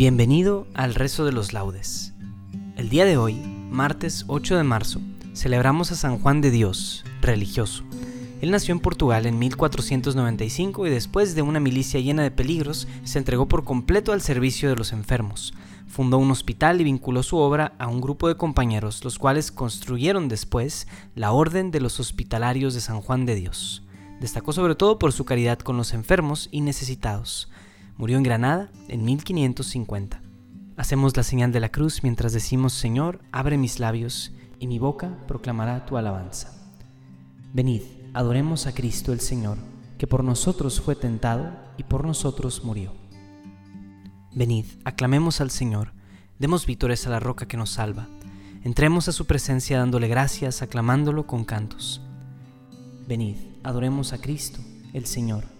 Bienvenido al rezo de los laudes. El día de hoy, martes 8 de marzo, celebramos a San Juan de Dios, religioso. Él nació en Portugal en 1495 y después de una milicia llena de peligros, se entregó por completo al servicio de los enfermos. Fundó un hospital y vinculó su obra a un grupo de compañeros, los cuales construyeron después la Orden de los Hospitalarios de San Juan de Dios. Destacó sobre todo por su caridad con los enfermos y necesitados. Murió en Granada en 1550. Hacemos la señal de la cruz mientras decimos, Señor, abre mis labios y mi boca proclamará tu alabanza. Venid, adoremos a Cristo el Señor, que por nosotros fue tentado y por nosotros murió. Venid, aclamemos al Señor, demos vítores a la roca que nos salva, entremos a su presencia dándole gracias, aclamándolo con cantos. Venid, adoremos a Cristo el Señor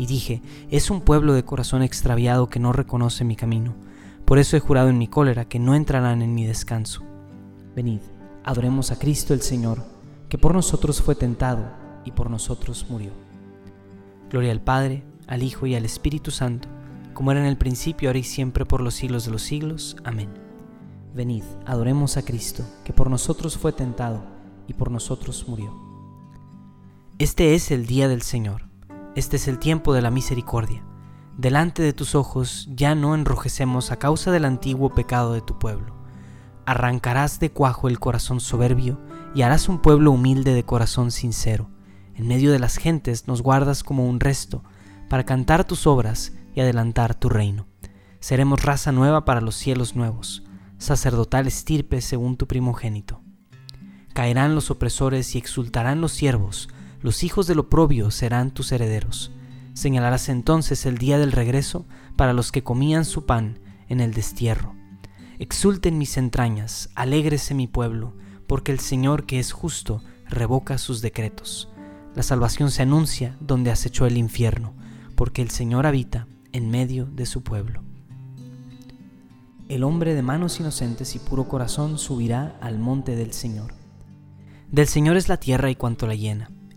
y dije, es un pueblo de corazón extraviado que no reconoce mi camino. Por eso he jurado en mi cólera que no entrarán en mi descanso. Venid, adoremos a Cristo el Señor, que por nosotros fue tentado y por nosotros murió. Gloria al Padre, al Hijo y al Espíritu Santo, como era en el principio, ahora y siempre, por los siglos de los siglos. Amén. Venid, adoremos a Cristo, que por nosotros fue tentado y por nosotros murió. Este es el día del Señor este es el tiempo de la misericordia. Delante de tus ojos ya no enrojecemos a causa del antiguo pecado de tu pueblo. Arrancarás de cuajo el corazón soberbio y harás un pueblo humilde de corazón sincero. En medio de las gentes nos guardas como un resto, para cantar tus obras y adelantar tu reino. Seremos raza nueva para los cielos nuevos, sacerdotal estirpe según tu primogénito. Caerán los opresores y exultarán los siervos, los hijos del oprobio serán tus herederos. Señalarás entonces el día del regreso para los que comían su pan en el destierro. Exulten mis entrañas, alégrese mi pueblo, porque el Señor que es justo revoca sus decretos. La salvación se anuncia donde acechó el infierno, porque el Señor habita en medio de su pueblo. El hombre de manos inocentes y puro corazón subirá al monte del Señor. Del Señor es la tierra y cuanto la llena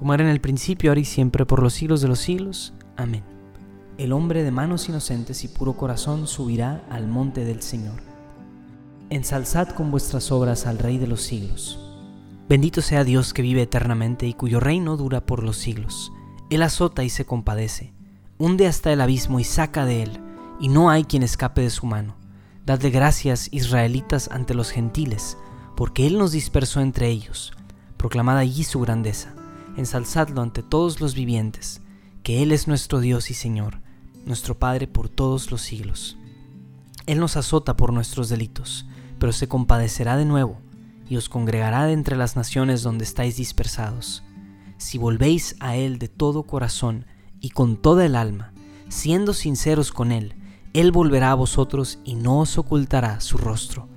como era en el principio, ahora y siempre, por los siglos de los siglos. Amén. El hombre de manos inocentes y puro corazón subirá al monte del Señor. Ensalzad con vuestras obras al Rey de los siglos. Bendito sea Dios que vive eternamente y cuyo reino dura por los siglos. Él azota y se compadece, hunde hasta el abismo y saca de él, y no hay quien escape de su mano. Dadle gracias, israelitas, ante los gentiles, porque Él nos dispersó entre ellos. Proclamad allí su grandeza, ensalzadlo ante todos los vivientes, que Él es nuestro Dios y Señor, nuestro Padre por todos los siglos. Él nos azota por nuestros delitos, pero se compadecerá de nuevo, y os congregará de entre las naciones donde estáis dispersados si volvéis a Él de todo corazón y con toda el alma, siendo sinceros con Él, Él volverá a vosotros y no os ocultará su rostro.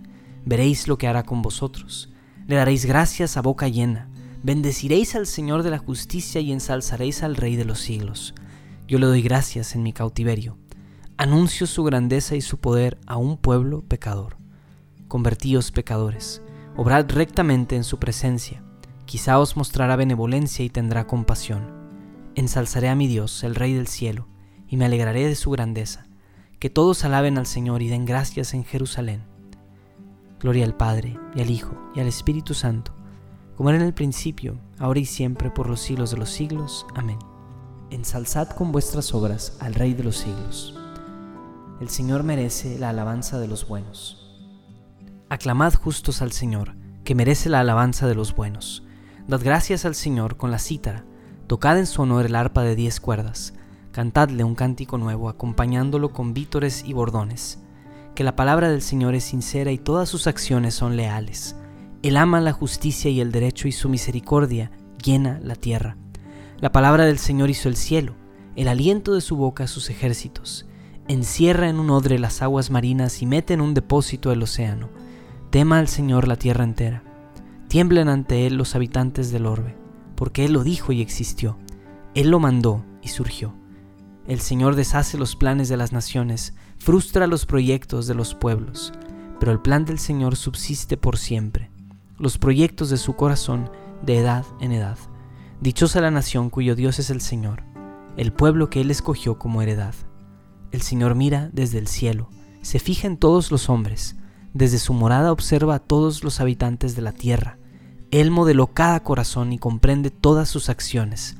Veréis lo que hará con vosotros. Le daréis gracias a boca llena, bendeciréis al Señor de la justicia y ensalzaréis al Rey de los siglos. Yo le doy gracias en mi cautiverio. Anuncio su grandeza y su poder a un pueblo pecador. Convertíos pecadores, obrad rectamente en su presencia Quizá os mostrará benevolencia y tendrá compasión. Ensalzaré a mi Dios, el Rey del cielo, y me alegraré de su grandeza. Que todos alaben al Señor y den gracias en Jerusalén. Gloria al Padre, y al Hijo, y al Espíritu Santo, en el principio, ahora y siempre, por los siglos de los siglos. Amén. Ensalzad con vuestras obras al Rey de los siglos. El Señor merece la alabanza de los buenos. Aclamad justos al Señor, que merece la alabanza de los buenos. Dad gracias al Señor con la cítara, tocad en su honor el arpa de diez cuerdas, cantadle un cántico nuevo, acompañándolo con vítores y bordones. Que la palabra del Señor es sincera y todas sus acciones son leales. Él ama la justicia y el derecho y su misericordia llena la tierra. La palabra del Señor hizo el cielo, el aliento de su boca sus ejércitos. Encierra en un odre las aguas marinas y mete en un depósito el océano. Tema al Señor la tierra entera Tiemblen ante Él los habitantes del orbe, porque Él lo dijo y existió. Él lo mandó y surgió. El Señor deshace los planes de las naciones, frustra los proyectos de los pueblos, pero el plan del Señor subsiste por siempre, los proyectos de su corazón de edad en edad. Dichosa la nación cuyo Dios es el Señor, el pueblo que Él escogió como heredad. El Señor mira desde el cielo, se fija en todos los hombres, desde su morada observa a todos los habitantes de la tierra. Él modeló cada corazón y comprende todas sus acciones.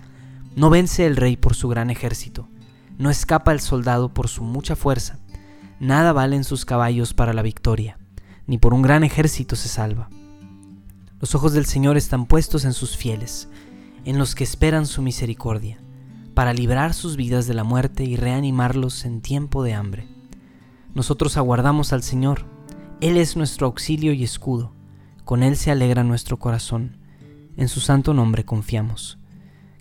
No vence el rey por su gran ejército, no escapa el soldado por su mucha fuerza. Nada valen sus caballos para la victoria, ni por un gran ejército se salva. Los ojos del Señor están puestos en sus fieles, en los que esperan su misericordia, para librar sus vidas de la muerte y reanimarlos en tiempo de hambre. Nosotros aguardamos al Señor, Él es nuestro auxilio y escudo con Él se alegra nuestro corazón. En su santo nombre confiamos.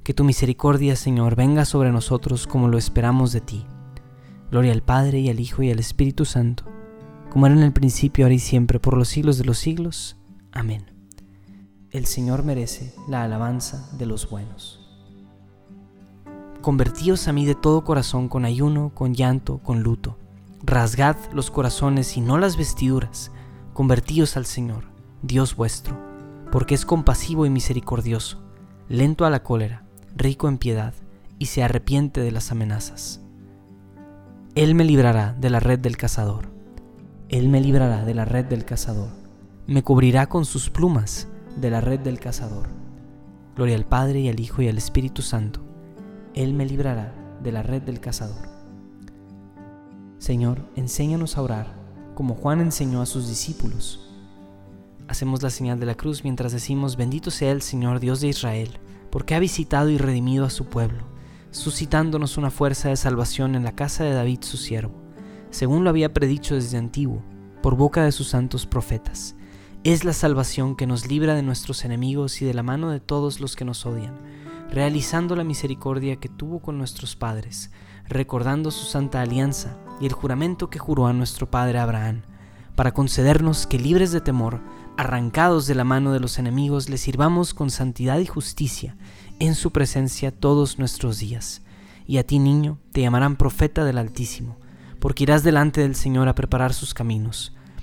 Que tu misericordia, Señor, venga sobre nosotros como lo esperamos de ti. Gloria al Padre y al Hijo y al Espíritu Santo, como era en el principio, ahora y siempre, por los siglos de los siglos. Amén. El Señor merece la alabanza de los buenos. Convertíos a mí de todo corazón con ayuno, con llanto, con luto. Rasgad los corazones y no las vestiduras. Convertíos al Señor. Dios vuestro, porque es compasivo y misericordioso, lento a la cólera, rico en piedad, y se arrepiente de las amenazas. Él me librará de la red del cazador. Él me librará de la red del cazador. Me cubrirá con sus plumas de la red del cazador. Gloria al Padre y al Hijo y al Espíritu Santo. Él me librará de la red del cazador. Señor, enséñanos a orar, como Juan enseñó a sus discípulos Hacemos la señal de la cruz mientras decimos, bendito sea el Señor Dios de Israel, porque ha visitado y redimido a su pueblo, suscitándonos una fuerza de salvación en la casa de David su siervo, según lo había predicho desde antiguo, por boca de sus santos profetas. Es la salvación que nos libra de nuestros enemigos y de la mano de todos los que nos odian, realizando la misericordia que tuvo con nuestros padres, recordando su santa alianza y el juramento que juró a nuestro padre Abraham, para concedernos que libres de temor, arrancados de la mano de los enemigos, le sirvamos con santidad y justicia en su presencia todos nuestros días. Y a ti, niño, te llamarán profeta del Altísimo, porque irás delante del Señor a preparar sus caminos,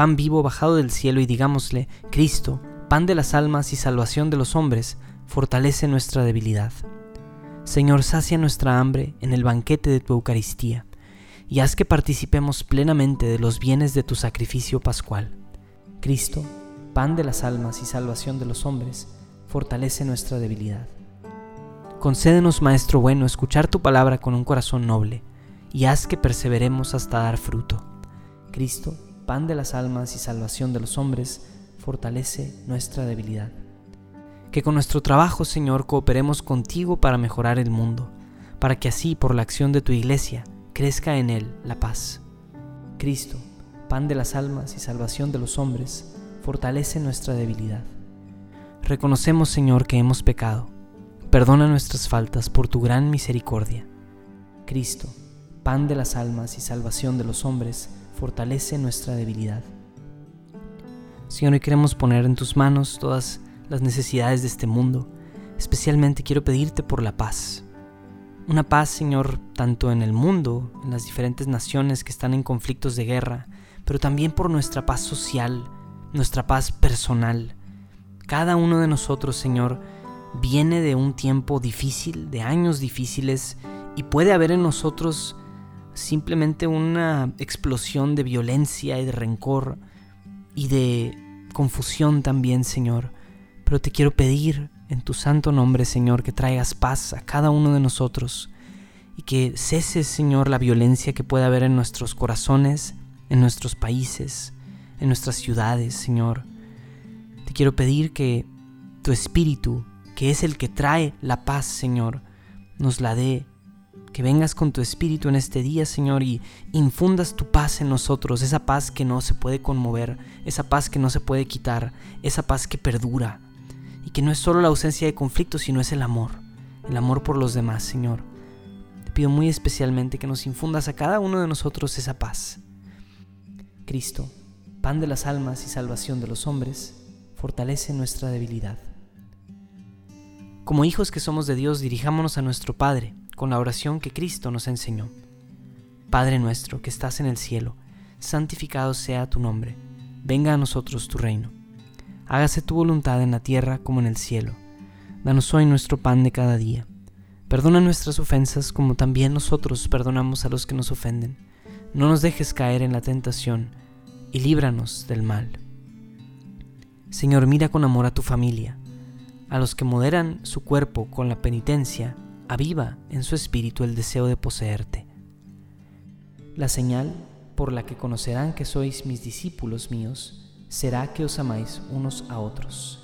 pan vivo bajado del cielo, y digámosle, Cristo, pan de las almas y salvación de los hombres, fortalece nuestra debilidad. Señor, sacia nuestra hambre en el banquete de tu Eucaristía, y haz que participemos plenamente de los bienes de tu sacrificio pascual. Cristo, pan de las almas y salvación de los hombres, fortalece nuestra debilidad. Concédenos, Maestro bueno, escuchar tu palabra con un corazón noble, y haz que perseveremos hasta dar fruto. Cristo, pan de las almas y salvación de los hombres, fortalece nuestra debilidad. Que con nuestro trabajo, Señor, cooperemos contigo para mejorar el mundo, para que así, por la acción de tu iglesia, crezca en él la paz. Cristo, pan de las almas y salvación de los hombres, fortalece nuestra debilidad. Reconocemos, Señor, que hemos pecado. Perdona nuestras faltas por tu gran misericordia. Cristo, pan de las almas y salvación de los hombres, fortalece nuestra debilidad. Señor, hoy queremos poner en tus manos todas las necesidades de este mundo. Especialmente quiero pedirte por la paz. Una paz, Señor, tanto en el mundo, en las diferentes naciones que están en conflictos de guerra, pero también por nuestra paz social, nuestra paz personal. Cada uno de nosotros, Señor, viene de un tiempo difícil, de años difíciles, y puede haber en nosotros simplemente una explosión de violencia y de rencor y de confusión también, Señor. Pero te quiero pedir en tu santo nombre, Señor, que traigas paz a cada uno de nosotros y que ceses, Señor, la violencia que pueda haber en nuestros corazones, en nuestros países, en nuestras ciudades, Señor. Te quiero pedir que tu Espíritu, que es el que trae la paz, Señor, nos la dé. Que vengas con tu Espíritu en este día, Señor, y infundas tu paz en nosotros, esa paz que no se puede conmover, esa paz que no se puede quitar, esa paz que perdura, y que no es solo la ausencia de conflicto, sino es el amor, el amor por los demás, Señor. Te pido muy especialmente que nos infundas a cada uno de nosotros esa paz. Cristo, pan de las almas y salvación de los hombres, fortalece nuestra debilidad. Como hijos que somos de Dios, dirijámonos a nuestro Padre con la oración que Cristo nos enseñó. Padre nuestro que estás en el cielo, santificado sea tu nombre, venga a nosotros tu reino. Hágase tu voluntad en la tierra como en el cielo. Danos hoy nuestro pan de cada día. Perdona nuestras ofensas como también nosotros perdonamos a los que nos ofenden. No nos dejes caer en la tentación y líbranos del mal. Señor, mira con amor a tu familia, a los que moderan su cuerpo con la penitencia, aviva en su espíritu el deseo de poseerte. La señal por la que conocerán que sois mis discípulos míos será que os amáis unos a otros.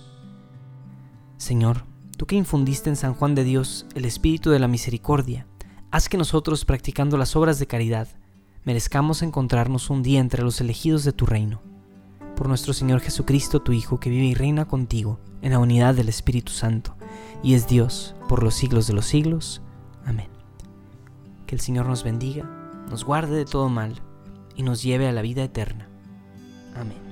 Señor, tú que infundiste en San Juan de Dios el espíritu de la misericordia, haz que nosotros, practicando las obras de caridad, merezcamos encontrarnos un día entre los elegidos de tu reino. Por nuestro Señor Jesucristo, tu Hijo, que vive y reina contigo en la unidad del Espíritu Santo, y es Dios por los siglos de los siglos. Amén. Que el Señor nos bendiga, nos guarde de todo mal, y nos lleve a la vida eterna. Amén.